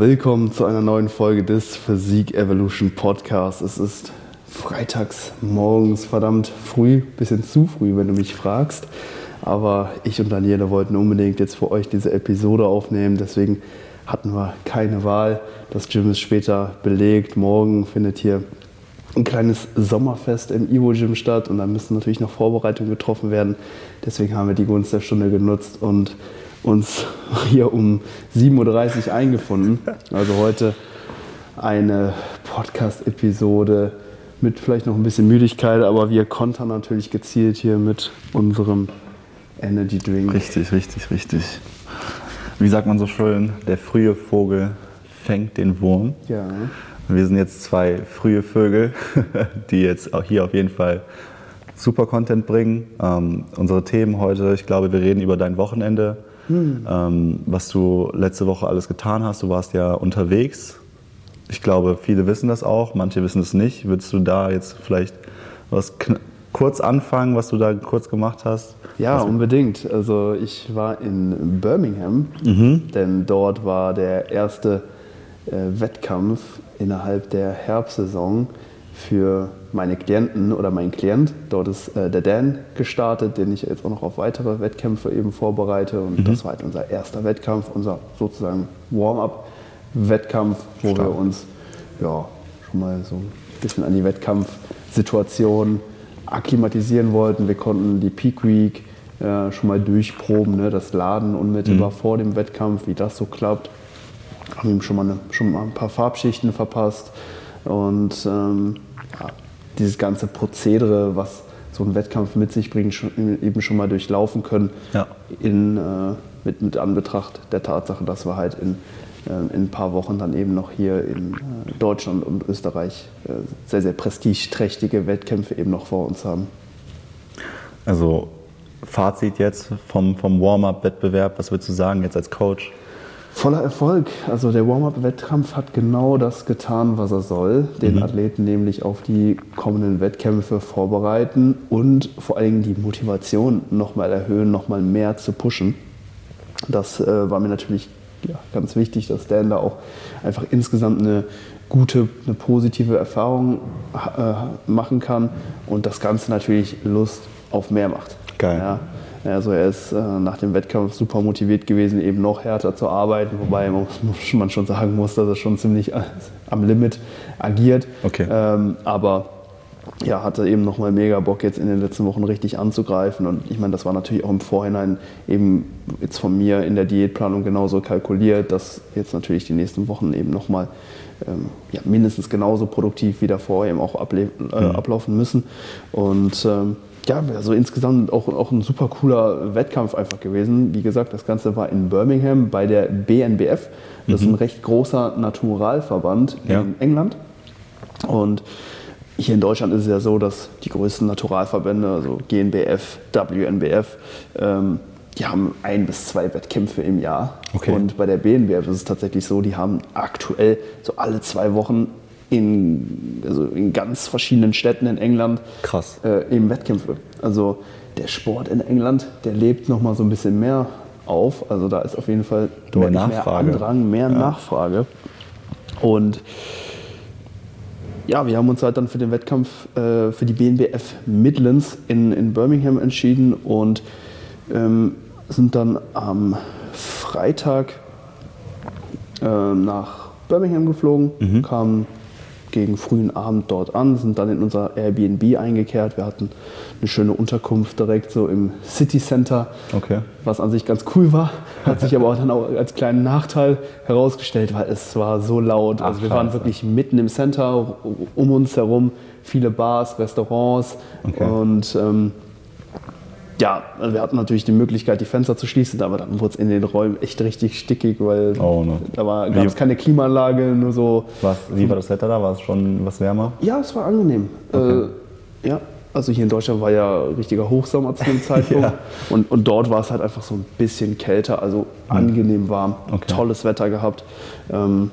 Willkommen zu einer neuen Folge des Physik Evolution Podcasts. Es ist freitags morgens verdammt früh, bisschen zu früh, wenn du mich fragst. Aber ich und Daniela wollten unbedingt jetzt für euch diese Episode aufnehmen. Deswegen hatten wir keine Wahl. Das Gym ist später belegt. Morgen findet hier ein kleines Sommerfest im Ivo Gym statt und da müssen natürlich noch Vorbereitungen getroffen werden. Deswegen haben wir die Gunst der Stunde genutzt und uns hier um 7.30 Uhr eingefunden. Also heute eine Podcast-Episode mit vielleicht noch ein bisschen Müdigkeit, aber wir kontern natürlich gezielt hier mit unserem Energy Drink. Richtig, richtig, richtig. Wie sagt man so schön, der frühe Vogel fängt den Wurm. Ja. Wir sind jetzt zwei frühe Vögel, die jetzt auch hier auf jeden Fall super Content bringen. Ähm, unsere Themen heute, ich glaube, wir reden über dein Wochenende, hm. ähm, was du letzte Woche alles getan hast. Du warst ja unterwegs. Ich glaube, viele wissen das auch, manche wissen es nicht. Würdest du da jetzt vielleicht was kurz anfangen, was du da kurz gemacht hast? Ja, was unbedingt. Also ich war in Birmingham, mhm. denn dort war der erste äh, Wettkampf innerhalb der Herbstsaison für meine Klienten oder mein Klient. Dort ist äh, der Dan gestartet, den ich jetzt auch noch auf weitere Wettkämpfe eben vorbereite. Und mhm. das war halt unser erster Wettkampf, unser sozusagen Warm-up-Wettkampf, wo Stark. wir uns ja, schon mal so ein bisschen an die Wettkampfsituation akklimatisieren wollten. Wir konnten die Peak Week äh, schon mal durchproben, ne? das Laden unmittelbar mhm. vor dem Wettkampf, wie das so klappt. Haben ihm schon mal, eine, schon mal ein paar Farbschichten verpasst. Und ähm, dieses ganze Prozedere, was so ein Wettkampf mit sich bringt, schon, eben schon mal durchlaufen können. Ja. In, äh, mit, mit Anbetracht der Tatsache, dass wir halt in, äh, in ein paar Wochen dann eben noch hier in äh, Deutschland und Österreich äh, sehr, sehr prestigeträchtige Wettkämpfe eben noch vor uns haben. Also Fazit jetzt vom, vom Warm-up-Wettbewerb, was würdest du sagen jetzt als Coach? Voller Erfolg. Also der Warm-up-Wettkampf hat genau das getan, was er soll. Den mhm. Athleten nämlich auf die kommenden Wettkämpfe vorbereiten und vor allen Dingen die Motivation nochmal erhöhen, nochmal mehr zu pushen. Das äh, war mir natürlich ja, ganz wichtig, dass Dan da auch einfach insgesamt eine gute, eine positive Erfahrung äh, machen kann und das Ganze natürlich Lust auf mehr macht. Geil. Ja. Also er ist äh, nach dem Wettkampf super motiviert gewesen, eben noch härter zu arbeiten, wobei man schon sagen muss, dass er schon ziemlich äh, am Limit agiert. Okay. Ähm, aber ja, hatte eben nochmal mega Bock, jetzt in den letzten Wochen richtig anzugreifen. Und ich meine, das war natürlich auch im Vorhinein eben jetzt von mir in der Diätplanung genauso kalkuliert, dass jetzt natürlich die nächsten Wochen eben nochmal ähm, ja, mindestens genauso produktiv wie davor eben auch äh, mhm. ablaufen müssen. Und ähm, ja, also insgesamt auch, auch ein super cooler Wettkampf einfach gewesen. Wie gesagt, das Ganze war in Birmingham bei der BNBF. Das mhm. ist ein recht großer Naturalverband ja. in England. Und hier in Deutschland ist es ja so, dass die größten Naturalverbände, also GNBF, WNBF, ähm, die haben ein bis zwei Wettkämpfe im Jahr. Okay. Und bei der BNBF ist es tatsächlich so, die haben aktuell so alle zwei Wochen in, also in ganz verschiedenen Städten in England Krass. Äh, eben Wettkämpfe. Also der Sport in England, der lebt noch mal so ein bisschen mehr auf. Also da ist auf jeden Fall mehr, Nachfrage. mehr Andrang, mehr ja. Nachfrage. Und ja, wir haben uns halt dann für den Wettkampf äh, für die BNBF Midlands in, in Birmingham entschieden und ähm, sind dann am Freitag äh, nach Birmingham geflogen, mhm. kamen gegen frühen Abend dort an, sind dann in unser Airbnb eingekehrt. Wir hatten eine schöne Unterkunft direkt so im City Center, okay. was an sich ganz cool war. Hat sich aber auch dann auch als kleinen Nachteil herausgestellt, weil es war so laut. Ach, also wir waren wirklich mitten im Center, um uns herum viele Bars, Restaurants okay. und ähm, ja, also wir hatten natürlich die Möglichkeit, die Fenster zu schließen, aber dann wurde es in den Räumen echt richtig stickig, weil oh, no. da gab es keine Klimaanlage, nur so. Was, wie war das Wetter da? War es schon was wärmer? Ja, es war angenehm. Okay. Äh, ja, also hier in Deutschland war ja richtiger Hochsommer zu dem Zeitpunkt. ja. und, und dort war es halt einfach so ein bisschen kälter, also mhm. angenehm warm. Okay. Tolles Wetter gehabt. Ähm,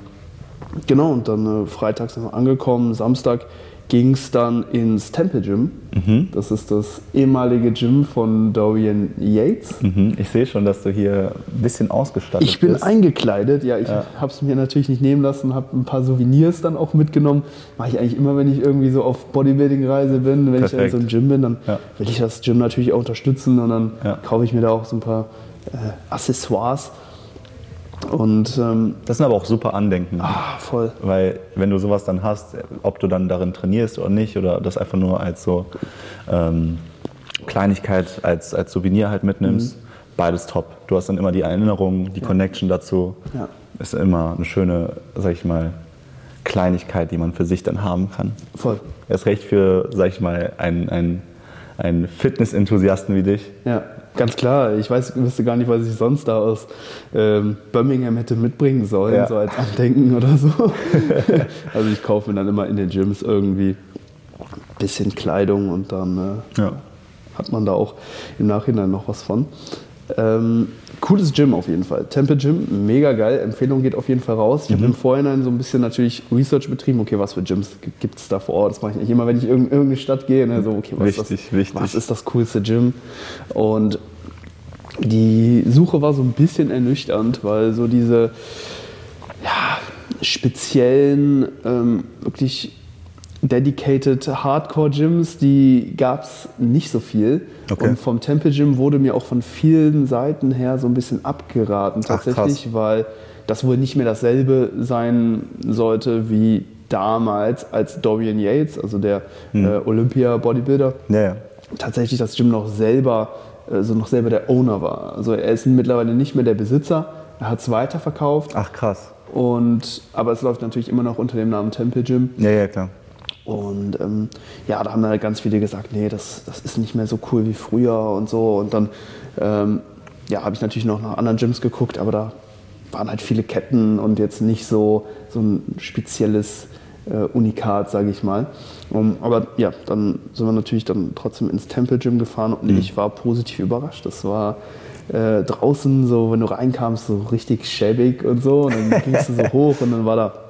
genau, und dann äh, Freitag sind wir angekommen, Samstag ging es dann ins Temple Gym. Mhm. Das ist das ehemalige Gym von Dorian Yates. Mhm. Ich sehe schon, dass du hier ein bisschen ausgestattet bist. Ich bin bist. eingekleidet, ja. Ich ja. habe es mir natürlich nicht nehmen lassen, habe ein paar Souvenirs dann auch mitgenommen. Mache ich eigentlich immer, wenn ich irgendwie so auf Bodybuilding-Reise bin. Wenn Perfekt. ich in so einem Gym bin, dann ja. will ich das Gym natürlich auch unterstützen und dann ja. kaufe ich mir da auch so ein paar äh, Accessoires. Und, ähm, das sind aber auch super Andenken. Ah, voll. Weil wenn du sowas dann hast, ob du dann darin trainierst oder nicht, oder das einfach nur als so ähm, Kleinigkeit, als, als Souvenir halt mitnimmst, mhm. beides top. Du hast dann immer die Erinnerung, die ja. Connection dazu. Ja. Ist immer eine schöne, sag ich mal, Kleinigkeit, die man für sich dann haben kann. Voll. Erst recht für, sag ich mal, einen, einen, einen Fitness-Enthusiasten wie dich. Ja. Ganz klar, ich weiß, wüsste gar nicht, was ich sonst da aus ähm, Birmingham hätte mitbringen sollen, ja. so als Andenken oder so. also ich kaufe mir dann immer in den Gyms irgendwie ein bisschen Kleidung und dann äh, ja. hat man da auch im Nachhinein noch was von. Ähm, cooles Gym auf jeden Fall. Temple Gym, mega geil. Empfehlung geht auf jeden Fall raus. Ich mhm. habe im Vorhinein so ein bisschen natürlich Research betrieben. Okay, was für Gyms gibt es da vor Ort? Das mache ich nicht immer, wenn ich in irgendeine Stadt gehe. Ne? So, okay, was, wichtig, ist das, wichtig. was ist das coolste Gym? Und die Suche war so ein bisschen ernüchternd, weil so diese ja, speziellen, ähm, wirklich dedicated Hardcore-Gyms, die gab es nicht so viel. Okay. Und vom Temple Gym wurde mir auch von vielen Seiten her so ein bisschen abgeraten tatsächlich, Ach, weil das wohl nicht mehr dasselbe sein sollte wie damals, als Dorian Yates, also der hm. äh, Olympia-Bodybuilder, ja, ja. tatsächlich das Gym noch selber, also noch selber der Owner war. Also er ist mittlerweile nicht mehr der Besitzer, er hat es weiterverkauft. Ach krass. Und, aber es läuft natürlich immer noch unter dem Namen Temple Gym. Ja, ja, klar. Und ähm, ja, da haben dann halt ganz viele gesagt, nee, das, das ist nicht mehr so cool wie früher und so. Und dann ähm, ja, habe ich natürlich noch nach anderen Gyms geguckt, aber da waren halt viele Ketten und jetzt nicht so, so ein spezielles äh, Unikat, sage ich mal. Um, aber ja, dann sind wir natürlich dann trotzdem ins Temple Gym gefahren und mhm. ich war positiv überrascht. Das war äh, draußen so, wenn du reinkamst, so richtig schäbig und so. Und dann gingst du so hoch und dann war da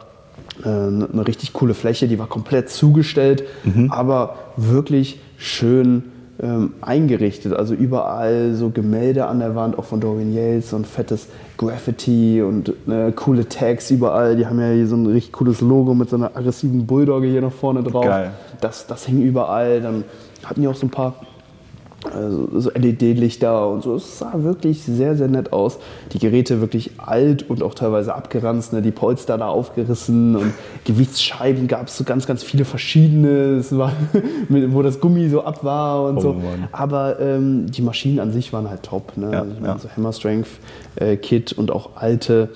eine richtig coole Fläche, die war komplett zugestellt, mhm. aber wirklich schön ähm, eingerichtet. Also überall so Gemälde an der Wand, auch von Dorian Yates, so ein fettes Graffiti und äh, coole Tags überall. Die haben ja hier so ein richtig cooles Logo mit so einer aggressiven Bulldogge hier noch vorne drauf. Geil. Das, das hing überall. Dann hatten die auch so ein paar also so LED-Lichter und so. Es sah wirklich sehr, sehr nett aus. Die Geräte wirklich alt und auch teilweise abgeranzt. Ne? Die Polster da aufgerissen und Gewichtsscheiben gab es so ganz, ganz viele verschiedene, war, wo das Gummi so ab war und oh, so. Mann. Aber ähm, die Maschinen an sich waren halt top. Ne? Ja, also ich meine, ja. so Hammer Strength äh, Kit und auch alte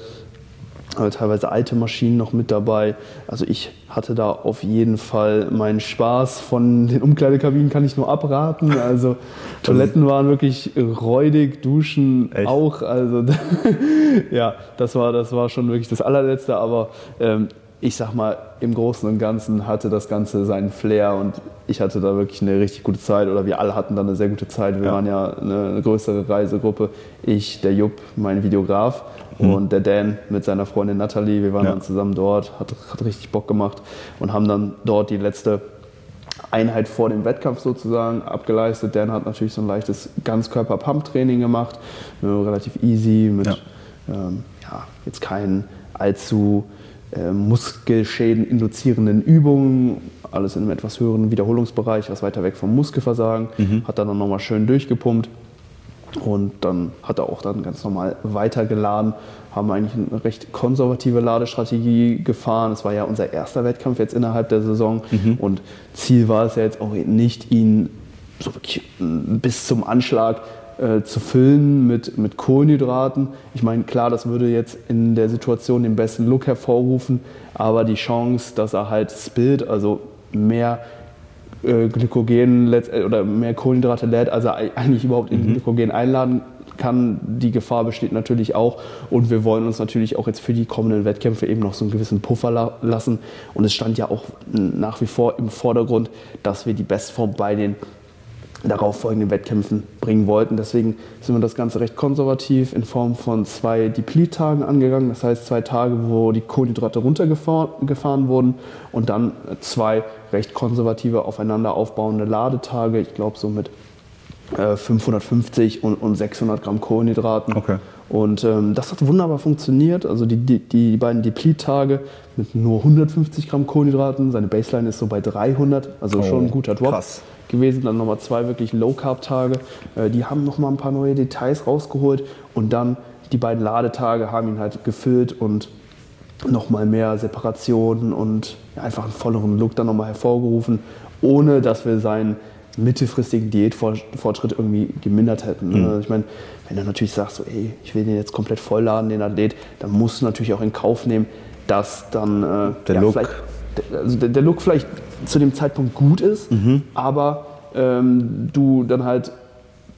aber teilweise alte Maschinen noch mit dabei. Also ich hatte da auf jeden Fall meinen Spaß. Von den Umkleidekabinen kann ich nur abraten. Also Toiletten waren wirklich räudig, Duschen Echt? auch. Also ja, das war, das war schon wirklich das allerletzte. Aber ähm, ich sag mal, im Großen und Ganzen hatte das Ganze seinen Flair und ich hatte da wirklich eine richtig gute Zeit oder wir alle hatten da eine sehr gute Zeit. Wir ja. waren ja eine, größere Reisegruppe. Ich, der Jupp, mein Videograf. Und der Dan mit seiner Freundin Natalie. Wir waren ja. dann zusammen dort, hat, hat richtig Bock gemacht und haben dann dort die letzte Einheit vor dem Wettkampf sozusagen abgeleistet. Dan hat natürlich so ein leichtes Ganzkörper-Pump-Training gemacht, relativ easy mit ja. Ähm, ja, jetzt keinen allzu äh, Muskelschäden induzierenden Übungen, alles in einem etwas höheren Wiederholungsbereich, was weiter weg vom Muskelversagen, mhm. hat dann nochmal schön durchgepumpt und dann hat er auch dann ganz normal weitergeladen, haben eigentlich eine recht konservative Ladestrategie gefahren. Es war ja unser erster Wettkampf jetzt innerhalb der Saison mhm. und Ziel war es ja jetzt auch nicht, ihn so wirklich bis zum Anschlag äh, zu füllen mit, mit Kohlenhydraten. Ich meine, klar, das würde jetzt in der Situation den besten Look hervorrufen, aber die Chance, dass er halt spillt, also mehr äh, Glykogen oder mehr Kohlenhydrate lädt, als er eigentlich überhaupt in mhm. Glykogen einladen kann, die Gefahr besteht natürlich auch. Und wir wollen uns natürlich auch jetzt für die kommenden Wettkämpfe eben noch so einen gewissen Puffer la lassen. Und es stand ja auch nach wie vor im Vordergrund, dass wir die Bestform bei den darauffolgenden Wettkämpfen bringen wollten. Deswegen sind wir das Ganze recht konservativ in Form von zwei Deplete-Tagen angegangen. Das heißt zwei Tage, wo die Kohlenhydrate runtergefahren wurden und dann zwei recht konservative aufeinander aufbauende Ladetage. Ich glaube so mit 550 äh, und, und 600 Gramm Kohlenhydraten. Okay. Und ähm, das hat wunderbar funktioniert. Also die, die, die beiden Deplete-Tage mit nur 150 Gramm Kohlenhydraten. Seine Baseline ist so bei 300, also oh, schon ein guter Drop. Krass gewesen. Dann nochmal zwei wirklich Low-Carb-Tage. Äh, die haben nochmal ein paar neue Details rausgeholt. Und dann die beiden Ladetage haben ihn halt gefüllt und nochmal mehr Separationen und einfach einen volleren Look dann nochmal hervorgerufen, ohne dass wir seinen mittelfristigen Diätfortschritt irgendwie gemindert hätten. Ne? Mhm. Ich meine, wenn du natürlich sagst, so, ey, ich will den jetzt komplett vollladen, den Athlet, dann musst du natürlich auch in Kauf nehmen, dass dann äh, der ja, Look also der, der, Look vielleicht zu dem Zeitpunkt gut ist, mhm. aber ähm, du dann halt,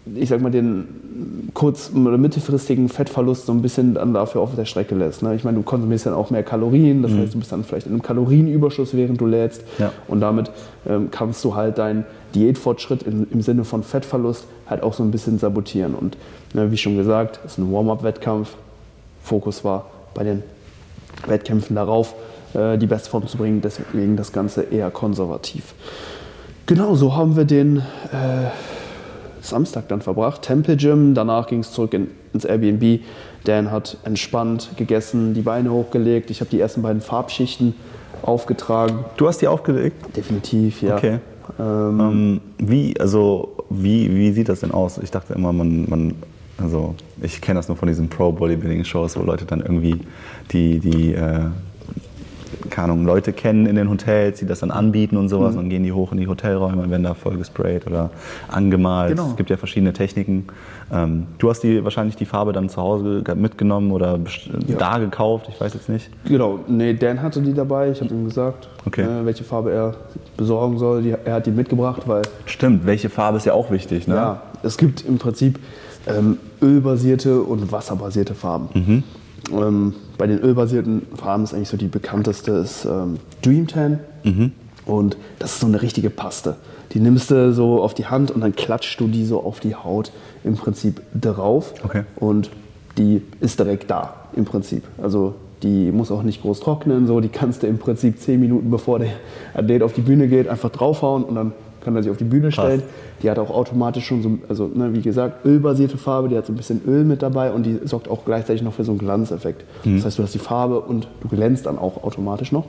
ich sag mal, den kurz- oder mittelfristigen Fettverlust so ein bisschen dann dafür auf der Strecke lässt. Ne? Ich meine, du konsumierst dann auch mehr Kalorien, das mhm. heißt, du bist dann vielleicht in einem Kalorienüberschuss, während du lädst. Ja. Und damit ähm, kannst du halt deinen Diätfortschritt in, im Sinne von Fettverlust halt auch so ein bisschen sabotieren. Und ne, wie schon gesagt, es ist ein Warm-up-Wettkampf. Fokus war bei den Wettkämpfen darauf, äh, die Bestform zu bringen. Deswegen das Ganze eher konservativ. Genau, so haben wir den äh, Samstag dann verbracht. Temple Gym, danach ging es zurück in, ins Airbnb. Dan hat entspannt gegessen, die Beine hochgelegt. Ich habe die ersten beiden Farbschichten aufgetragen. Du hast die aufgelegt? Definitiv, ja. Okay. Ähm, ähm, wie, also, wie, wie sieht das denn aus? Ich dachte immer, man, man also ich kenne das nur von diesen Pro-Bodybuilding-Shows, wo Leute dann irgendwie die, die äh, keine Ahnung, Leute kennen in den Hotels, die das dann anbieten und sowas. Mhm. Dann gehen die hoch in die Hotelräume und werden da voll gesprayt oder angemalt. Genau. Es gibt ja verschiedene Techniken. Ähm, du hast die, wahrscheinlich die Farbe dann zu Hause mitgenommen oder ja. da gekauft, ich weiß jetzt nicht. Genau, nee, Dan hatte die dabei. Ich habe ihm gesagt, okay. äh, welche Farbe er besorgen soll. Die, er hat die mitgebracht, weil... Stimmt, welche Farbe ist ja auch wichtig, ne? Ja, es gibt im Prinzip ähm, ölbasierte und wasserbasierte Farben. Mhm. Ähm, bei den ölbasierten Farben ist eigentlich so die bekannteste ist ähm, Dream Tan. Mhm. Und das ist so eine richtige Paste. Die nimmst du so auf die Hand und dann klatschst du die so auf die Haut im Prinzip drauf. Okay. Und die ist direkt da im Prinzip. Also die muss auch nicht groß trocknen, so die kannst du im Prinzip zehn Minuten bevor der Athlet auf die Bühne geht einfach draufhauen und dann kann er sich auf die Bühne stellen. Krass. Die hat auch automatisch schon so, also ne, wie gesagt, ölbasierte Farbe, die hat so ein bisschen Öl mit dabei und die sorgt auch gleichzeitig noch für so einen Glanzeffekt. Mhm. Das heißt, du hast die Farbe und du glänzt dann auch automatisch noch.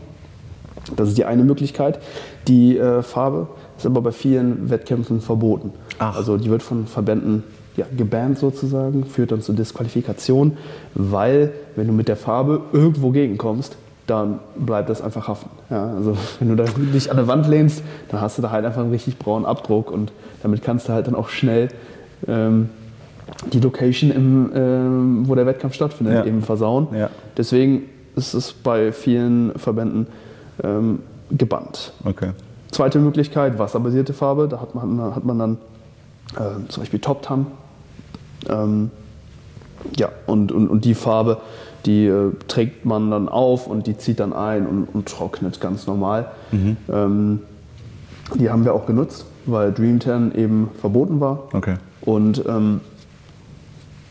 Das ist die eine Möglichkeit. Die äh, Farbe ist aber bei vielen Wettkämpfen verboten. Ach. Also die wird von Verbänden ja, gebannt sozusagen, führt dann zur Disqualifikation, weil wenn du mit der Farbe irgendwo gegenkommst, dann bleibt das einfach haften. Ja, also wenn du da dich an der Wand lehnst, dann hast du da halt einfach einen richtig braunen Abdruck und damit kannst du halt dann auch schnell ähm, die Location, im, ähm, wo der Wettkampf stattfindet, ja. eben versauen. Ja. Deswegen ist es bei vielen Verbänden ähm, gebannt. Okay. Zweite Möglichkeit, wasserbasierte Farbe. Da hat man, hat man dann äh, zum Beispiel Top Tan. Ähm, ja, und, und, und die Farbe die äh, trägt man dann auf und die zieht dann ein und, und trocknet ganz normal. Mhm. Ähm, die haben wir auch genutzt, weil Dream 10 eben verboten war. Okay. Und ähm,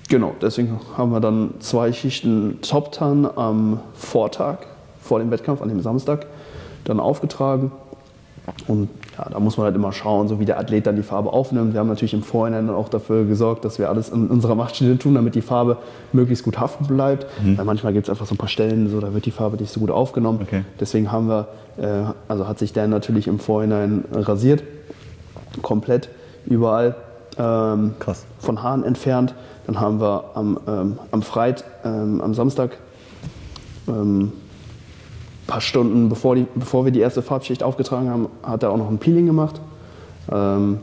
genau, deswegen haben wir dann zwei Schichten Top Tan am Vortag vor dem Wettkampf, an dem Samstag, dann aufgetragen. Und ja, da muss man halt immer schauen, so wie der Athlet dann die Farbe aufnimmt. Wir haben natürlich im Vorhinein auch dafür gesorgt, dass wir alles in unserer Macht stehende tun, damit die Farbe möglichst gut haften bleibt. Mhm. Weil manchmal gibt es einfach so ein paar Stellen, so, da wird die Farbe nicht so gut aufgenommen. Okay. Deswegen haben wir, äh, also hat sich der natürlich im Vorhinein rasiert, komplett überall ähm, von Haaren entfernt. Dann haben wir am, ähm, am Freit, ähm, am Samstag ähm, paar Stunden bevor, die, bevor wir die erste Farbschicht aufgetragen haben, hat er auch noch ein Peeling gemacht. Ähm,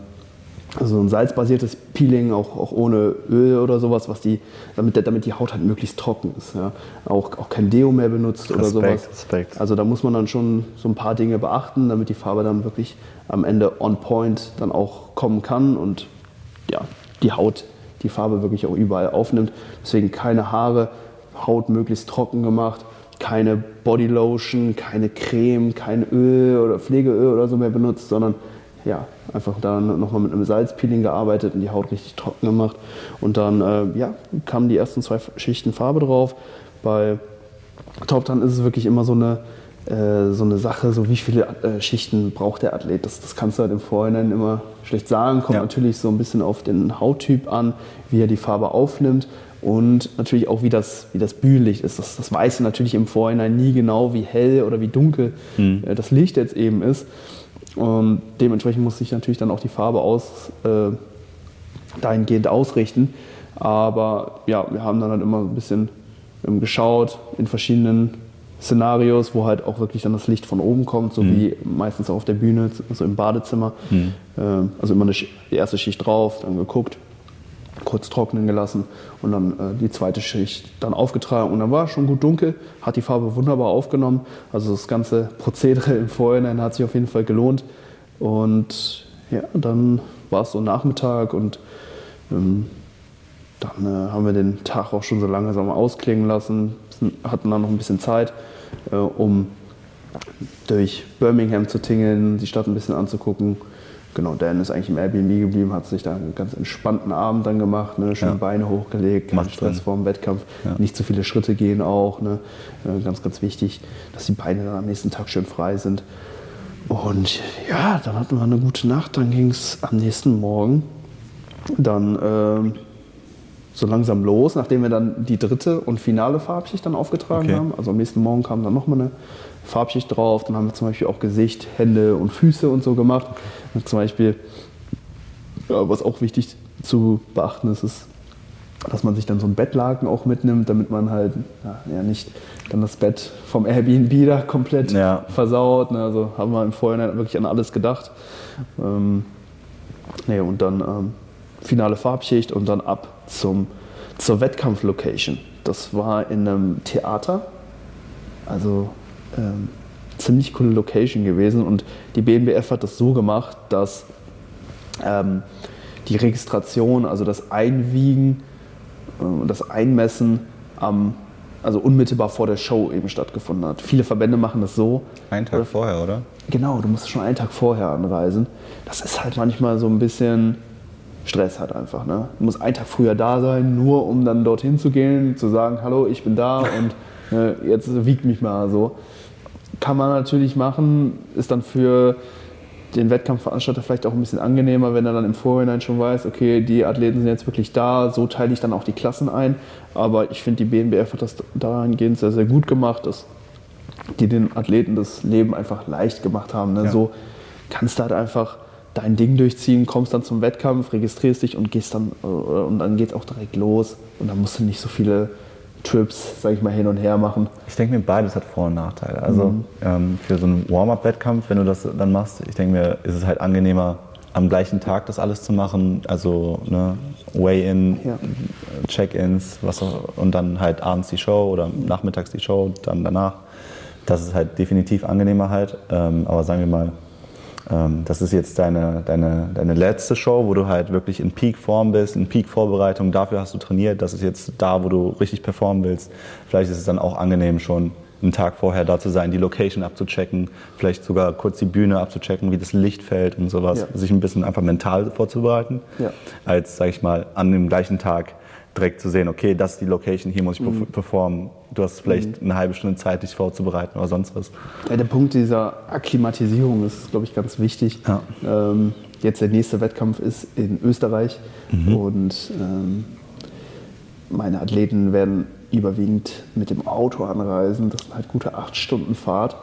also ein salzbasiertes Peeling, auch, auch ohne Öl oder sowas, was die, damit, damit die Haut halt möglichst trocken ist. Ja. Auch, auch kein Deo mehr benutzt Respekt, oder sowas. Respekt. Also da muss man dann schon so ein paar Dinge beachten, damit die Farbe dann wirklich am Ende on point dann auch kommen kann und ja, die Haut die Farbe wirklich auch überall aufnimmt. Deswegen keine Haare, Haut möglichst trocken gemacht keine Bodylotion, keine Creme, kein Öl oder Pflegeöl oder so mehr benutzt, sondern ja, einfach dann nochmal mit einem Salzpeeling gearbeitet und die Haut richtig trocken gemacht. Und dann äh, ja, kamen die ersten zwei Schichten Farbe drauf. Bei Top Tan ist es wirklich immer so eine, äh, so eine Sache, so wie viele äh, Schichten braucht der Athlet. Das, das kannst du halt im Vorhinein immer schlecht sagen. Kommt ja. natürlich so ein bisschen auf den Hauttyp an, wie er die Farbe aufnimmt. Und natürlich auch, wie das, wie das Bühnenlicht ist. Das, das weißt du natürlich im Vorhinein nie genau, wie hell oder wie dunkel mhm. das Licht jetzt eben ist. Und dementsprechend muss sich natürlich dann auch die Farbe aus, äh, dahingehend ausrichten. Aber ja, wir haben dann halt immer ein bisschen ähm, geschaut in verschiedenen Szenarios, wo halt auch wirklich dann das Licht von oben kommt, so mhm. wie meistens auch auf der Bühne, also im Badezimmer. Mhm. Äh, also immer eine, die erste Schicht drauf, dann geguckt, kurz trocknen gelassen und dann äh, die zweite Schicht dann aufgetragen. Und dann war es schon gut dunkel, hat die Farbe wunderbar aufgenommen. Also das ganze Prozedere im Vorhinein hat sich auf jeden Fall gelohnt. Und ja, dann war es so Nachmittag und ähm, dann äh, haben wir den Tag auch schon so langsam ausklingen lassen, hatten dann noch ein bisschen Zeit, äh, um durch Birmingham zu tingeln, die Stadt ein bisschen anzugucken genau, Dan ist eigentlich im Airbnb geblieben, hat sich da einen ganz entspannten Abend dann gemacht, ne, schön ja. Beine hochgelegt, kein Stress Sinn. vor dem Wettkampf, ja. nicht zu viele Schritte gehen auch, ne, äh, ganz, ganz wichtig, dass die Beine dann am nächsten Tag schön frei sind. Und ja, dann hatten wir eine gute Nacht, dann ging es am nächsten Morgen dann äh, so langsam los, nachdem wir dann die dritte und finale Farbschicht dann aufgetragen okay. haben. Also am nächsten Morgen kam dann nochmal eine Farbschicht drauf. Dann haben wir zum Beispiel auch Gesicht, Hände und Füße und so gemacht. Und zum Beispiel, ja, was auch wichtig zu beachten ist, ist, dass man sich dann so ein Bettlaken auch mitnimmt, damit man halt ja, nicht dann das Bett vom Airbnb da komplett ja. versaut. Ne? Also haben wir im Vorhinein wirklich an alles gedacht. Ähm, nee, und dann ähm, finale Farbschicht und dann ab zum, zur Wettkampflocation. Das war in einem Theater. Also ähm, ziemlich coole Location gewesen und die BNBF hat das so gemacht, dass ähm, die Registration, also das Einwiegen und äh, das Einmessen am also unmittelbar vor der Show eben stattgefunden hat. Viele Verbände machen das so. Einen Tag oder, vorher, oder? Genau, du musst schon einen Tag vorher anreisen. Das ist halt manchmal so ein bisschen Stress halt einfach. Ne? Du musst einen Tag früher da sein, nur um dann dorthin zu gehen, zu sagen, hallo, ich bin da und äh, jetzt wiegt mich mal so. Kann man natürlich machen, ist dann für den Wettkampfveranstalter vielleicht auch ein bisschen angenehmer, wenn er dann im Vorhinein schon weiß, okay, die Athleten sind jetzt wirklich da, so teile ich dann auch die Klassen ein. Aber ich finde, die BNBF hat das dahingehend sehr, sehr gut gemacht, dass die den Athleten das Leben einfach leicht gemacht haben. Ne? Ja. So kannst du halt einfach dein Ding durchziehen, kommst dann zum Wettkampf, registrierst dich und gehst dann und dann geht es auch direkt los und dann musst du nicht so viele Trips, sage ich mal, hin und her machen. Ich denke mir, beides hat Vor- und Nachteile. Also mhm. ähm, für so einen Warm-up-Wettkampf, wenn du das dann machst, ich denke mir, ist es halt angenehmer, am gleichen Tag das alles zu machen. Also ne, Weigh-in, ja. Check-ins, was auch, und dann halt abends die Show oder nachmittags die Show, dann danach. Das ist halt definitiv angenehmer halt. Ähm, aber sagen wir mal, das ist jetzt deine, deine, deine letzte Show, wo du halt wirklich in Peak-Form bist, in Peak-Vorbereitung. Dafür hast du trainiert. Das ist jetzt da, wo du richtig performen willst. Vielleicht ist es dann auch angenehm, schon einen Tag vorher da zu sein, die Location abzuchecken, vielleicht sogar kurz die Bühne abzuchecken, wie das Licht fällt und sowas. Ja. Sich ein bisschen einfach mental vorzubereiten, ja. als, sag ich mal, an dem gleichen Tag direkt zu sehen, okay, das ist die Location, hier muss ich mhm. performen. Du hast vielleicht mhm. eine halbe Stunde Zeit, dich vorzubereiten oder sonst was. Ja, der Punkt dieser Akklimatisierung ist, glaube ich, ganz wichtig. Ja. Ähm, jetzt der nächste Wettkampf ist in Österreich mhm. und ähm, meine Athleten werden überwiegend mit dem Auto anreisen. Das sind halt gute acht Stunden Fahrt.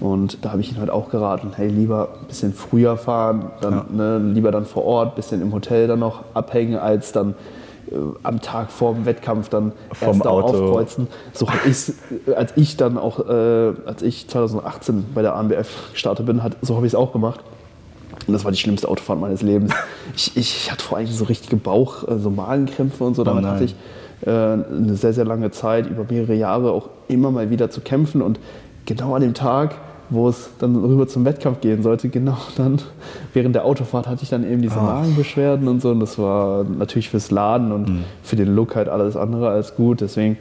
Und da habe ich ihnen halt auch geraten, hey, lieber ein bisschen früher fahren, dann, ja. ne, lieber dann vor Ort, ein bisschen im Hotel dann noch abhängen, als dann am Tag vor dem Wettkampf dann Vom erst da Auto. aufkreuzen. So habe ich als ich dann auch, äh, als ich 2018 bei der ANBF gestartet bin, hat, so habe ich es auch gemacht. Und das war die schlimmste Autofahrt meines Lebens. Ich, ich hatte vor allem so richtige Bauch, äh, so Magenkrämpfe und so. Damit oh hatte ich äh, eine sehr, sehr lange Zeit, über mehrere Jahre auch immer mal wieder zu kämpfen. Und genau an dem Tag wo es dann rüber zum Wettkampf gehen sollte, genau dann während der Autofahrt hatte ich dann eben diese oh. Magenbeschwerden und so und das war natürlich fürs Laden und mhm. für den Look halt alles andere als gut, deswegen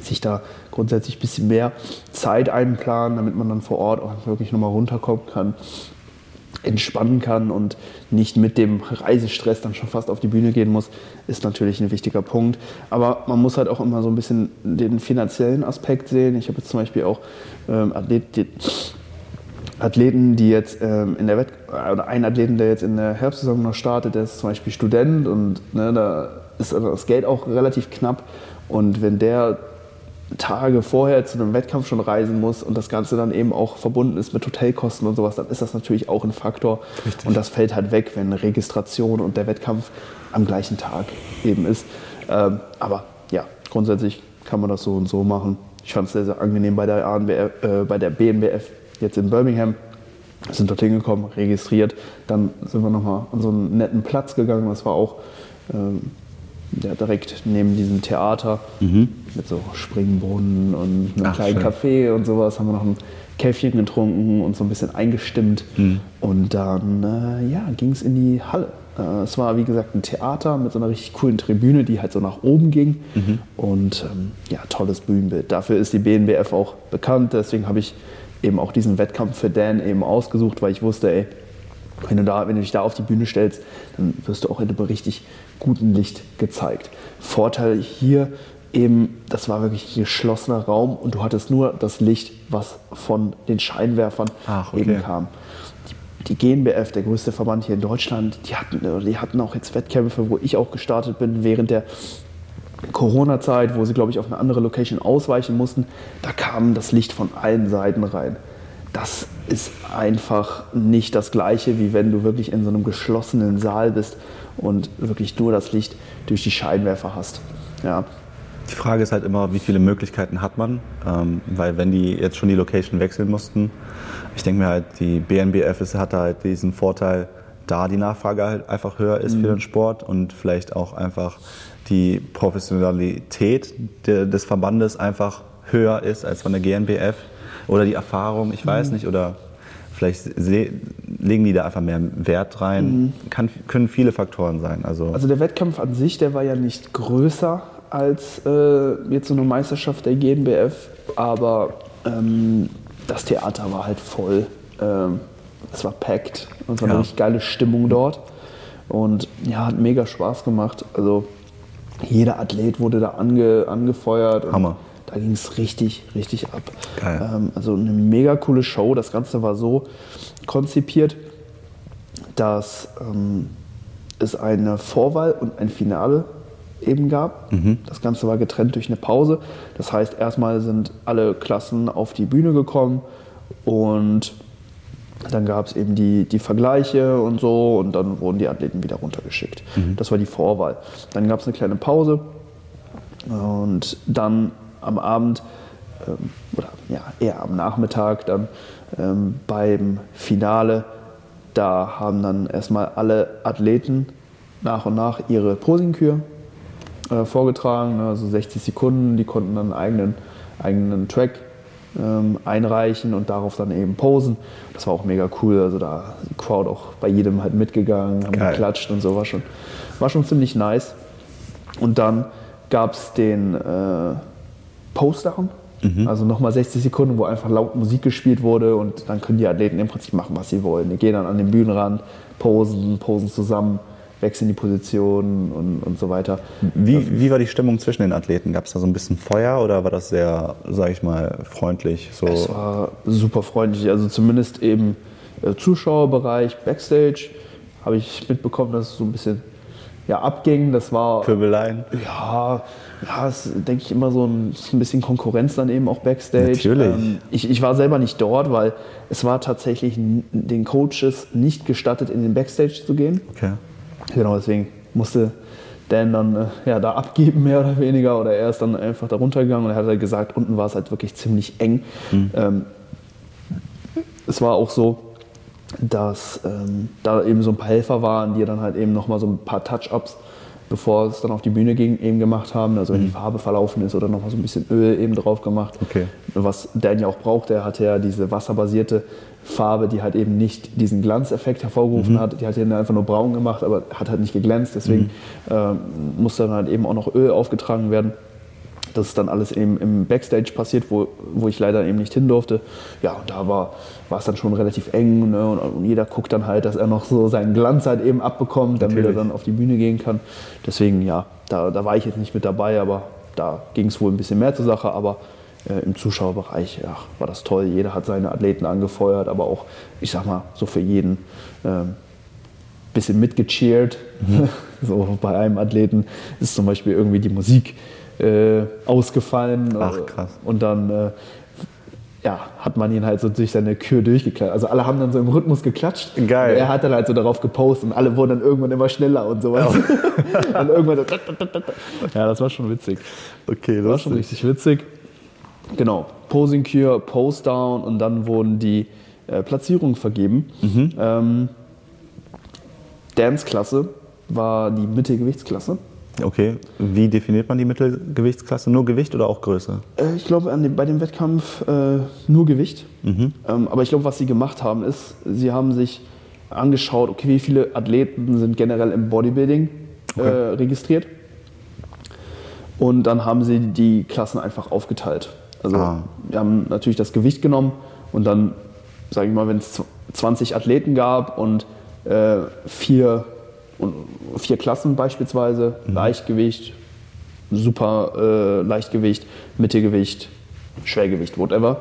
sich da grundsätzlich ein bisschen mehr Zeit einplanen, damit man dann vor Ort auch wirklich nochmal runterkommen kann. Entspannen kann und nicht mit dem Reisestress dann schon fast auf die Bühne gehen muss, ist natürlich ein wichtiger Punkt. Aber man muss halt auch immer so ein bisschen den finanziellen Aspekt sehen. Ich habe jetzt zum Beispiel auch ähm, Athlet, die, Athleten, die jetzt ähm, in der Wett oder einen Athleten, der jetzt in der Herbstsaison noch startet, der ist zum Beispiel Student und ne, da ist das Geld auch relativ knapp. Und wenn der Tage vorher zu einem Wettkampf schon reisen muss und das Ganze dann eben auch verbunden ist mit Hotelkosten und sowas, dann ist das natürlich auch ein Faktor. Richtig. Und das fällt halt weg, wenn Registration und der Wettkampf am gleichen Tag eben ist. Ähm, aber ja, grundsätzlich kann man das so und so machen. Ich fand es sehr, sehr angenehm bei der, ANBF, äh, bei der BNBF jetzt in Birmingham. Wir sind dort hingekommen, registriert. Dann sind wir nochmal an so einen netten Platz gegangen. Das war auch ähm, ja, direkt neben diesem Theater mhm. mit so Springbrunnen und einem Ach, kleinen schön. Café und sowas. Haben wir noch ein Käffchen getrunken und so ein bisschen eingestimmt. Mhm. Und dann äh, ja, ging es in die Halle. Äh, es war wie gesagt ein Theater mit so einer richtig coolen Tribüne, die halt so nach oben ging. Mhm. Und ähm, ja, tolles Bühnenbild. Dafür ist die BNBF auch bekannt. Deswegen habe ich eben auch diesen Wettkampf für Dan eben ausgesucht, weil ich wusste, ey, wenn du, da, wenn du dich da auf die Bühne stellst, dann wirst du auch in einem richtig guten Licht gezeigt. Vorteil hier eben, das war wirklich ein geschlossener Raum und du hattest nur das Licht, was von den Scheinwerfern Ach, okay. eben kam. Die, die GNBF, der größte Verband hier in Deutschland, die hatten, die hatten auch jetzt Wettkämpfe, wo ich auch gestartet bin, während der Corona-Zeit, wo sie, glaube ich, auf eine andere Location ausweichen mussten, da kam das Licht von allen Seiten rein. Das ist einfach nicht das Gleiche, wie wenn du wirklich in so einem geschlossenen Saal bist und wirklich nur das Licht durch die Scheinwerfer hast. Ja. Die Frage ist halt immer, wie viele Möglichkeiten hat man? Ähm, weil wenn die jetzt schon die Location wechseln mussten, ich denke mir halt, die BNBF hat halt diesen Vorteil, da die Nachfrage halt einfach höher ist mhm. für den Sport und vielleicht auch einfach die Professionalität des Verbandes einfach höher ist als von der GNBF oder die Erfahrung, ich weiß mhm. nicht, oder vielleicht legen die da einfach mehr Wert rein. Mhm. Kann, können viele Faktoren sein. Also, also der Wettkampf an sich, der war ja nicht größer als äh, jetzt so eine Meisterschaft der GNBF, aber ähm, das Theater war halt voll. Ähm, es war packed und es war ja. eine richtig geile Stimmung dort. Und ja, hat mega Spaß gemacht. Also jeder Athlet wurde da ange, angefeuert. Hammer. Da ging es richtig, richtig ab. Ähm, also eine mega coole Show. Das Ganze war so konzipiert, dass ähm, es eine Vorwahl und ein Finale eben gab. Mhm. Das Ganze war getrennt durch eine Pause. Das heißt, erstmal sind alle Klassen auf die Bühne gekommen und dann gab es eben die, die Vergleiche und so und dann wurden die Athleten wieder runtergeschickt. Mhm. Das war die Vorwahl. Dann gab es eine kleine Pause und dann am Abend ähm, oder ja, eher am Nachmittag dann ähm, beim Finale, da haben dann erstmal alle Athleten nach und nach ihre Posingkür äh, vorgetragen, ne, also 60 Sekunden, die konnten dann einen eigenen, eigenen Track ähm, einreichen und darauf dann eben posen. Das war auch mega cool. Also da die Crowd auch bei jedem halt mitgegangen, haben Geil. geklatscht und so. War schon, war schon ziemlich nice. Und dann gab es den äh, Postdown. Mhm. Also nochmal 60 Sekunden, wo einfach laut Musik gespielt wurde und dann können die Athleten im Prinzip machen, was sie wollen. Die gehen dann an den Bühnenrand, posen, posen zusammen wechseln die Positionen und, und so weiter. Wie, wie war die Stimmung zwischen den Athleten? Gab es da so ein bisschen Feuer oder war das sehr, sage ich mal, freundlich? So? Es war super freundlich. Also zumindest im äh, Zuschauerbereich, Backstage, habe ich mitbekommen, dass es so ein bisschen ja, abging. Das war. Pöbeleien? Ja, ja, ist, denke ich, immer so ein, ein, bisschen Konkurrenz dann eben auch Backstage. Natürlich. Ähm, ich, ich war selber nicht dort, weil es war tatsächlich den Coaches nicht gestattet, in den Backstage zu gehen. Okay. Genau, deswegen musste Dan dann äh, ja, da abgeben, mehr oder weniger. Oder er ist dann einfach da runtergegangen und er hat halt gesagt, unten war es halt wirklich ziemlich eng. Mhm. Ähm, es war auch so, dass ähm, da eben so ein paar Helfer waren, die dann halt eben nochmal so ein paar Touch-Ups, bevor es dann auf die Bühne ging, eben gemacht haben. Also wenn mhm. die Farbe verlaufen ist oder nochmal so ein bisschen Öl eben drauf gemacht. Okay. Was Dan ja auch brauchte, er hatte ja diese wasserbasierte Farbe, die halt eben nicht diesen Glanzeffekt hervorgerufen mhm. hat. Die hat ihn einfach nur braun gemacht, aber hat halt nicht geglänzt. Deswegen mhm. äh, musste dann halt eben auch noch Öl aufgetragen werden. das ist dann alles eben im Backstage passiert, wo, wo ich leider eben nicht hin durfte. Ja, und da war, war es dann schon relativ eng ne? und, und jeder guckt dann halt, dass er noch so seinen Glanz halt eben abbekommt, damit Natürlich. er dann auf die Bühne gehen kann. Deswegen, ja, da, da war ich jetzt nicht mit dabei, aber da ging es wohl ein bisschen mehr zur Sache, aber äh, im Zuschauerbereich ja, war das toll. Jeder hat seine Athleten angefeuert, aber auch, ich sag mal, so für jeden ähm, bisschen mitgecheert. so bei einem Athleten ist zum Beispiel irgendwie die Musik äh, ausgefallen. Ach, krass. Und dann äh, ja, hat man ihn halt so durch seine Kür durchgeklatscht. Also alle haben dann so im Rhythmus geklatscht. Geil. Er hat dann halt so darauf gepostet und alle wurden dann irgendwann immer schneller und sowas. und irgendwann so Ja, das war schon witzig. Okay, War schon richtig witzig. Genau, Posing Cure, Post Down und dann wurden die äh, Platzierungen vergeben. Ähm, Dance-Klasse war die Mittelgewichtsklasse. Okay, wie definiert man die Mittelgewichtsklasse? Nur Gewicht oder auch Größe? Äh, ich glaube, dem- bei dem Wettkampf äh, nur Gewicht. Ähm, aber ich glaube, was sie gemacht haben, ist, sie haben sich angeschaut, okay, wie viele Athleten sind generell im Bodybuilding äh, registriert. Und dann haben sie die Klassen einfach aufgeteilt. Also Ah. wir haben natürlich das Gewicht genommen und dann, sage ich mal, wenn es 20 Athleten gab und äh, vier, und vier Klassen beispielsweise, Leichtgewicht, super äh, Leichtgewicht, Mittelgewicht, Schwergewicht, whatever.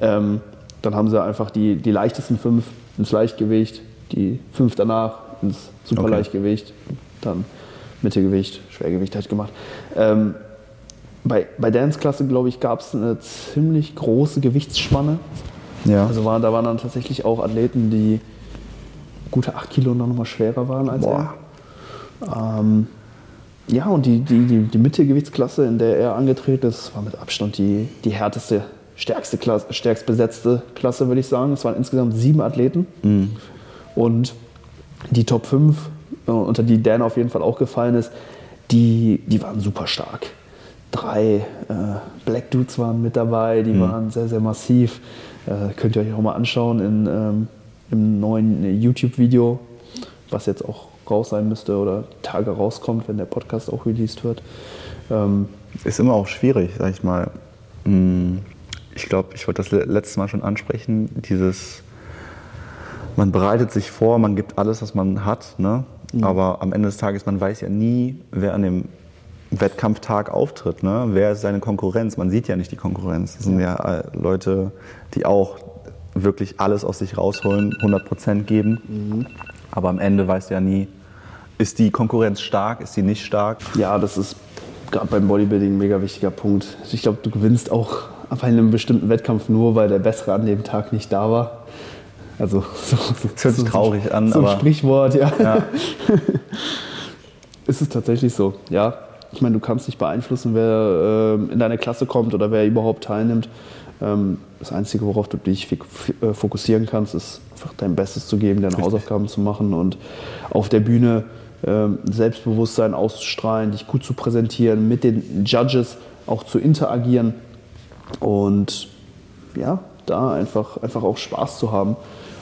Ähm, dann haben sie einfach die, die leichtesten fünf ins Leichtgewicht, die fünf danach ins Superleichtgewicht, dann Mittelgewicht, Schwergewicht halt gemacht. Ähm, bei, bei Dance-Klasse, glaube ich, gab es eine ziemlich große Gewichtsspanne. Ja. Also war, da waren dann tatsächlich auch Athleten, die gute 8 Kilo noch mal schwerer waren als Boah. er. Ähm, ja, und die, die, die, die Mittelgewichtsklasse, in der er angetreten ist, war mit Abstand die, die härteste, stärkste Klasse, stärkst besetzte Klasse, würde ich sagen. Es waren insgesamt sieben Athleten. Und die Top 5, äh, unter die Dan auf jeden Fall auch gefallen ist, die, die waren super stark. Drei äh, Black Dudes waren mit dabei, die waren sehr, sehr massiv. Äh, könnt ihr euch auch mal anschauen in, ähm, im neuen YouTube-Video, was jetzt auch raus sein müsste oder Tage rauskommt, wenn der Podcast auch released wird. Ähm, Ist immer auch schwierig, sag ich mal. Hm, Ich glaube, ich wollte das le- letztes Mal schon ansprechen, dieses, man bereitet sich vor, man gibt alles, was man hat, ne? aber am Ende des Tages, man weiß ja nie, wer an dem Wettkampftag auftritt. Ne? Wer ist seine Konkurrenz? Man sieht ja nicht die Konkurrenz. Das sind ja äh, Leute, die auch wirklich alles aus sich rausholen, 100 Prozent geben. Aber am Ende weißt du ja nie, ist die Konkurrenz stark, ist sie nicht stark? Ja, das ist gerade beim Bodybuilding ein mega wichtiger Punkt. Ich glaube, du gewinnst auch bei einem bestimmten Wettkampf nur, weil der Bessere an dem Tag nicht da war. Also, so, so, Das hört sich so- traurig an, so ein aber- Sprichwort, ja. Ja. Ist es tatsächlich so, ja. Ich meine, du kannst nicht beeinflussen, wer ähm, in deine Klasse kommt oder wer überhaupt teilnimmt. Ähm, das Einzige, worauf du dich äh, fokussieren kannst, ist einfach dein Bestes zu geben, deine Hausaufgaben zu machen und auf der Bühne ähm, Selbstbewusstsein auszustrahlen, dich gut zu präsentieren, mit den Judges auch zu interagieren und ja, da einfach, einfach auch Spaß zu haben.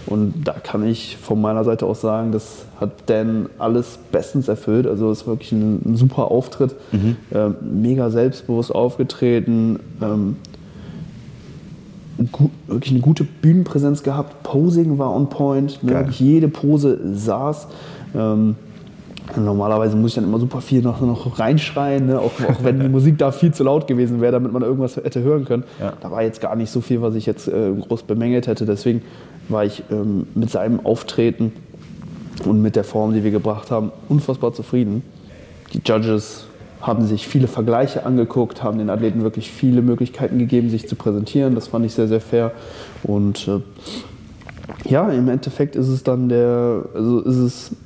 Und da kann ich von meiner Seite aus sagen, das hat Dan alles bestens erfüllt. Also es ist wirklich ein, ein super Auftritt, ähm, mega selbstbewusst aufgetreten, ähm, wirklich eine gute Bühnenpräsenz gehabt. Posing war on point, ne? Wirklich jede Pose saß. Ähm, Normalerweise muss ich dann immer super viel noch, noch reinschreien, ne? auch, auch wenn die Musik da viel zu laut gewesen wäre, damit man irgendwas hätte hören können. Ja. Da war jetzt gar nicht so viel, was ich jetzt äh, groß bemängelt hätte. Deswegen war ich ähm, mit seinem Auftreten und mit der Form, die wir gebracht haben, unfassbar zufrieden. Die Judges haben sich viele Vergleiche angeguckt, haben den Athleten wirklich viele Möglichkeiten gegeben, sich zu präsentieren. Das fand ich sehr, sehr fair. Und äh, ja, im Endeffekt ist es dann der, also ist es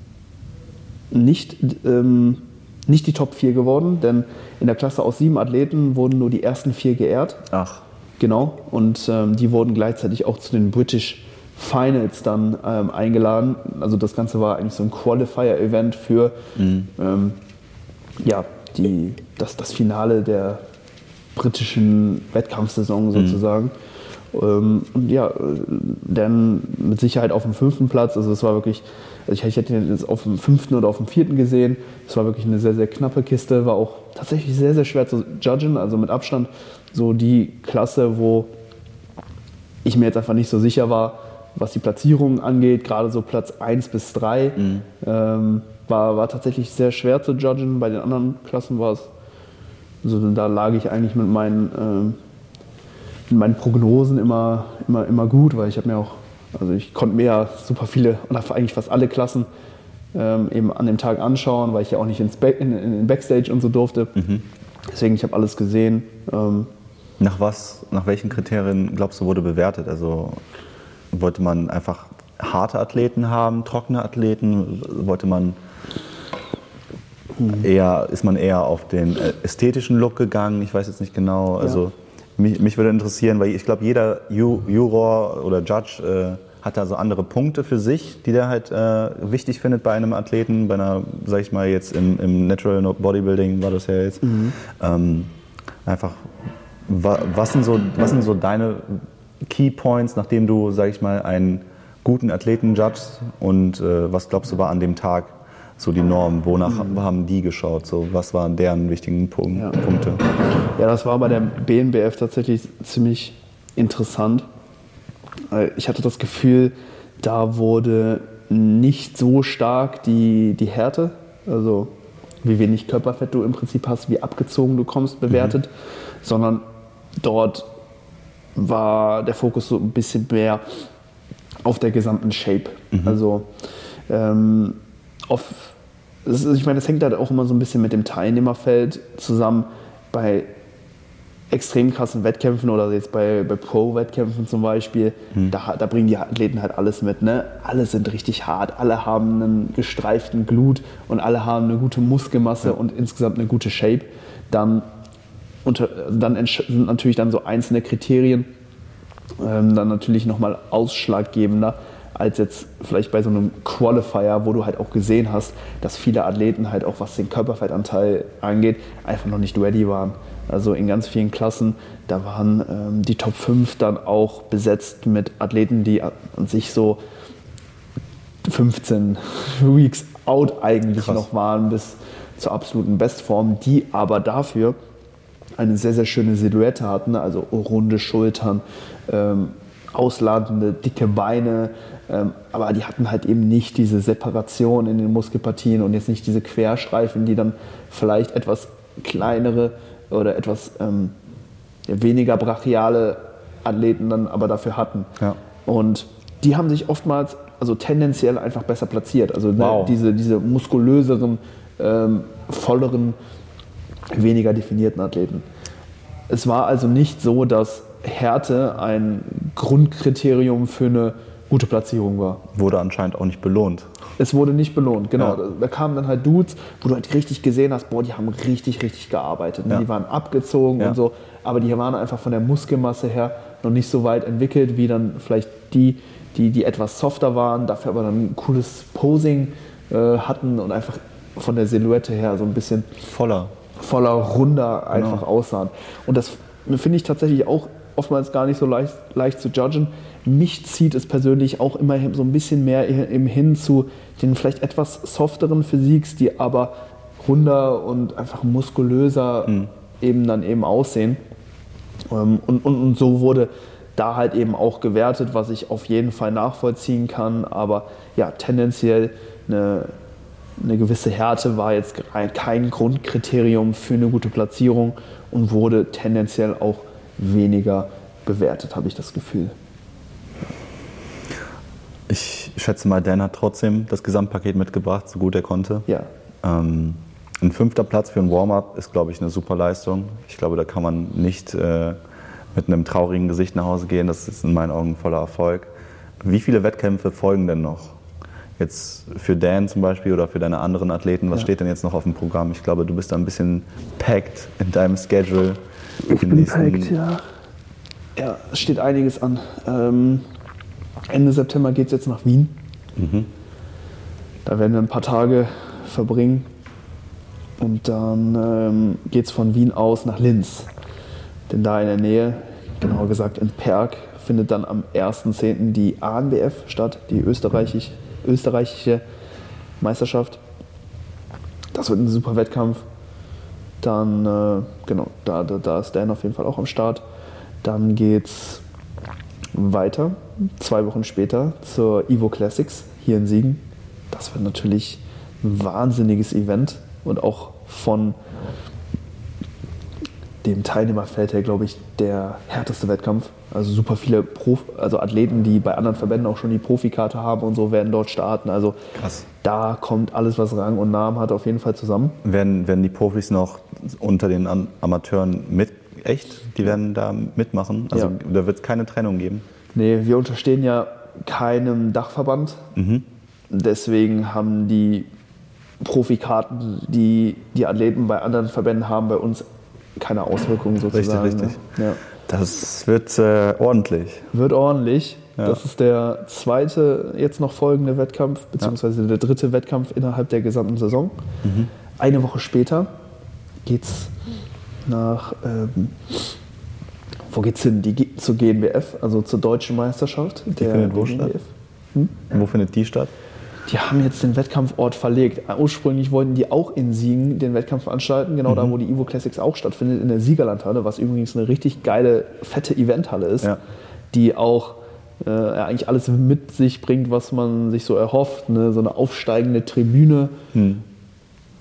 nicht, ähm, nicht die Top 4 geworden, denn in der Klasse aus sieben Athleten wurden nur die ersten vier geehrt. Ach, Genau, und ähm, die wurden gleichzeitig auch zu den British Finals dann ähm, eingeladen. Also das Ganze war eigentlich so ein Qualifier-Event für ähm, ja, die, das, das Finale der britischen Wettkampfsaison sozusagen. Ähm, und ja, dann mit Sicherheit auf dem fünften Platz. Also es war wirklich, also ich, ich hätte ihn jetzt auf dem fünften oder auf dem vierten gesehen. Es war wirklich eine sehr, sehr knappe Kiste. War auch tatsächlich sehr, sehr schwer zu judgen. Also mit Abstand so die Klasse, wo ich mir jetzt einfach nicht so sicher war, was die Platzierung angeht. Gerade so Platz 1 bis 3 mhm. ähm, war, war tatsächlich sehr schwer zu judgen. Bei den anderen Klassen war es, also da lag ich eigentlich mit meinen... Ähm, in meinen Prognosen immer, immer, immer gut, weil ich habe mir auch, also ich konnte mir ja super viele oder eigentlich fast alle Klassen ähm, eben an dem Tag anschauen, weil ich ja auch nicht ins Back, in, in den Backstage und so durfte. Mhm. Deswegen, ich habe alles gesehen. Ähm, nach was, nach welchen Kriterien glaubst du, wurde bewertet? Also wollte man einfach harte Athleten haben, trockene Athleten? Wollte man eher, ist man eher auf den äh, ästhetischen Look gegangen? Ich weiß jetzt nicht genau. Also ja. Mich, mich würde interessieren, weil ich glaube, jeder Juror oder Judge äh, hat da so andere Punkte für sich, die der halt äh, wichtig findet bei einem Athleten, bei einer, sag ich mal, jetzt im, im Natural Bodybuilding war das ja jetzt. Mhm. Ähm, einfach, wa, was, sind so, was sind so deine Key Points, nachdem du, sag ich mal, einen guten Athleten judgst und äh, was glaubst du war an dem Tag so die Norm? Wonach mhm. haben die geschaut? So, was waren deren wichtigen Punkt, ja. Punkte? Ja, das war bei der BNBF tatsächlich ziemlich interessant. Ich hatte das Gefühl, da wurde nicht so stark die, die Härte, also wie wenig Körperfett du im Prinzip hast, wie abgezogen du kommst, bewertet, mhm. sondern dort war der Fokus so ein bisschen mehr auf der gesamten Shape. Mhm. Also ähm, auf ist, ich meine, das hängt halt auch immer so ein bisschen mit dem Teilnehmerfeld zusammen. Bei extrem krassen Wettkämpfen oder jetzt bei, bei Pro-Wettkämpfen zum Beispiel, hm. da, da, bringen die Athleten halt alles mit. Ne? Alle sind richtig hart, alle haben einen gestreiften Glut und alle haben eine gute Muskelmasse ja. und insgesamt eine gute Shape. Dann, unter, dann sind natürlich dann so einzelne Kriterien ähm, dann natürlich nochmal ausschlaggebender als jetzt vielleicht bei so einem Qualifier, wo du halt auch gesehen hast, dass viele Athleten halt auch was den Körperfettanteil angeht, einfach noch nicht ready waren. Also in ganz vielen Klassen, da waren ähm, die Top 5 dann auch besetzt mit Athleten, die an sich so 15 Weeks out eigentlich Krass. noch waren bis zur absoluten Bestform, die aber dafür eine sehr, sehr schöne Silhouette hatten, also runde Schultern, ähm, ausladende, dicke Beine, ähm, aber die hatten halt eben nicht diese Separation in den Muskelpartien und jetzt nicht diese Querstreifen, die dann vielleicht etwas kleinere oder etwas ähm, weniger brachiale Athleten dann aber dafür hatten. Ja. Und die haben sich oftmals, also tendenziell einfach besser platziert. Also ne, wow. diese, diese muskulöseren, ähm, volleren, weniger definierten Athleten. Es war also nicht so, dass Härte ein Grundkriterium für eine gute Platzierung war. Wurde anscheinend auch nicht belohnt. Es wurde nicht belohnt, genau. Ja. Da kamen dann halt Dudes, wo du halt richtig gesehen hast, boah, die haben richtig, richtig gearbeitet. Ja. Die waren abgezogen ja. und so, aber die waren einfach von der Muskelmasse her noch nicht so weit entwickelt, wie dann vielleicht die, die, die etwas softer waren, dafür aber dann ein cooles Posing äh, hatten und einfach von der Silhouette her so ein bisschen voller, voller, runder einfach genau. aussahen. Und das finde ich tatsächlich auch oftmals gar nicht so leicht, leicht zu judgen. Mich zieht es persönlich auch immer so ein bisschen mehr im hin zu den vielleicht etwas softeren Physiks, die aber runder und einfach muskulöser mhm. eben dann eben aussehen. Ähm, und, und, und so wurde da halt eben auch gewertet, was ich auf jeden Fall nachvollziehen kann. Aber ja, tendenziell eine, eine gewisse Härte war jetzt kein Grundkriterium für eine gute Platzierung und wurde tendenziell auch weniger bewertet, habe ich das Gefühl. Ich schätze mal, Dan hat trotzdem das Gesamtpaket mitgebracht, so gut er konnte. Ja. Ähm, ein fünfter Platz für ein Warm-up ist, glaube ich, eine super Leistung. Ich glaube, da kann man nicht äh, mit einem traurigen Gesicht nach Hause gehen. Das ist in meinen Augen voller Erfolg. Wie viele Wettkämpfe folgen denn noch? Jetzt für Dan zum Beispiel oder für deine anderen Athleten, was ja. steht denn jetzt noch auf dem Programm? Ich glaube, du bist da ein bisschen packed in deinem Schedule. Ich bin packed, ja. Ja, es steht einiges an. Ähm, Ende September geht es jetzt nach Wien. Mhm. Da werden wir ein paar Tage verbringen. Und dann ähm, geht es von Wien aus nach Linz. Denn da in der Nähe, genauer gesagt in Perg, findet dann am 1.10. die ANBF statt, die österreichisch, österreichische Meisterschaft. Das wird ein super Wettkampf. Dann, äh, genau, da, da, da ist Dan auf jeden Fall auch am Start. Dann geht's weiter, zwei Wochen später, zur Evo Classics hier in Siegen. Das wird natürlich ein wahnsinniges Event und auch von dem Teilnehmerfeld her, glaube ich, der härteste Wettkampf. Also super viele Prof also Athleten, die bei anderen Verbänden auch schon die Profikarte haben und so, werden dort starten. Also Krass. da kommt alles, was Rang und Namen hat, auf jeden Fall zusammen. Werden, werden die Profis noch unter den Am Amateuren mit, echt? Die werden da mitmachen? Also Ja. da wird es keine Trennung geben? Nee, wir unterstehen ja keinem Dachverband. Deswegen haben die Profikarten, die die Athleten bei anderen Verbänden haben, bei uns keine Auswirkungen sozusagen. richtig. Ne? Ja. Das wird äh, ordentlich. Wird ordentlich. Ja. Das ist der zweite jetzt noch folgende Wettkampf, beziehungsweise der dritte Wettkampf innerhalb der gesamten Saison. Mhm. Eine Woche später geht's nach, ähm, wo geht's hin? Die, geht zur GNBF, also zur deutschen Meisterschaft. Der, findet wo der statt? GNBF. Wo findet die statt? Die haben jetzt den Wettkampfort verlegt. Ursprünglich wollten die auch in Siegen den Wettkampf veranstalten, genau Mhm. da, wo die Evo Classics auch stattfindet, in der Siegerlandhalle, was übrigens eine richtig geile, fette Eventhalle ist, Ja. die auch äh, eigentlich alles mit sich bringt, was man sich so erhofft. Ne? So eine aufsteigende Tribüne Hm.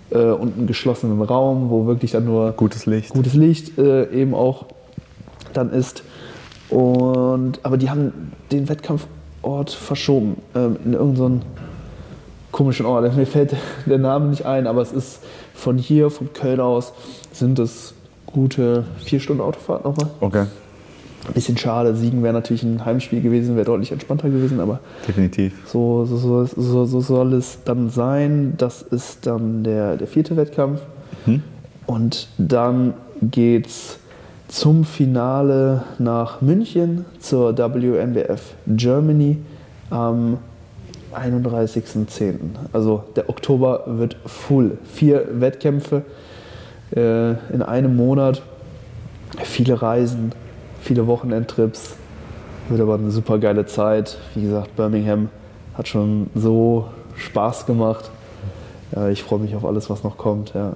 äh, und einen geschlossenen Raum, wo wirklich dann nur Gutes Licht. gutes Licht äh, eben auch dann ist. Und, aber die haben den Wettkampfort verschoben ähm, in irgendeinen komischen Ort. Mir fällt der Name nicht ein, aber es ist von hier, von Köln aus, sind es gute vier Stunden Autofahrt nochmal. Okay, Ein bisschen schade. Siegen wäre natürlich ein Heimspiel gewesen, wäre deutlich entspannter gewesen, aber definitiv. so, so, so, so, so soll es dann sein. Das ist dann der, der vierte Wettkampf. Und dann geht's zum Finale nach München zur WNBF Germany am 31.10. Also der Oktober wird full. Vier Wettkämpfe äh, in einem Monat, viele Reisen, viele Wochenendtrips. Wird aber eine super geile Zeit. Wie gesagt, Birmingham hat schon so Spaß gemacht. Ja, ich freue mich auf alles, was noch kommt. Ja.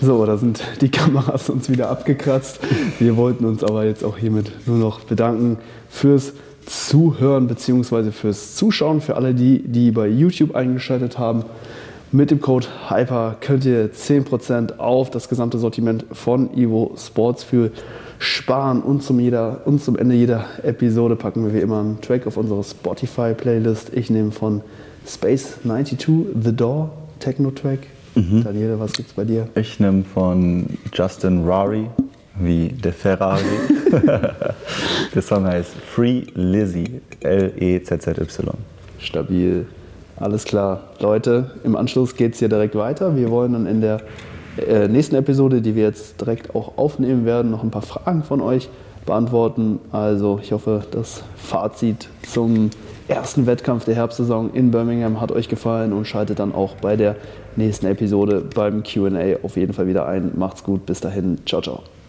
So, da sind die Kameras uns wieder abgekratzt. Wir wollten uns aber jetzt auch hiermit nur noch bedanken fürs Zuhören bzw. fürs Zuschauen. Für alle die, die bei YouTube eingeschaltet haben. Mit dem Code HYPER könnt ihr 10% auf das gesamte Sortiment von Evo Sports für sparen. Und zum, jeder, und zum Ende jeder Episode packen wir wie immer einen Track auf unsere Spotify-Playlist. Ich nehme von Space 92 The Door Techno-Track. Daniele, was gibt's bei dir? Ich nehme von Justin Rari, wie der Ferrari. der Song heißt Free Lizzy, L-E-Z-Z-Y. Stabil. Alles klar. Leute, im Anschluss geht es hier direkt weiter. Wir wollen dann in der äh, nächsten Episode, die wir jetzt direkt auch aufnehmen werden, noch ein paar Fragen von euch beantworten. Also ich hoffe, das Fazit zum ersten Wettkampf der Herbstsaison in Birmingham hat euch gefallen und schaltet dann auch bei der nächsten Episode beim QA auf jeden Fall wieder ein. Macht's gut, bis dahin. Ciao, ciao.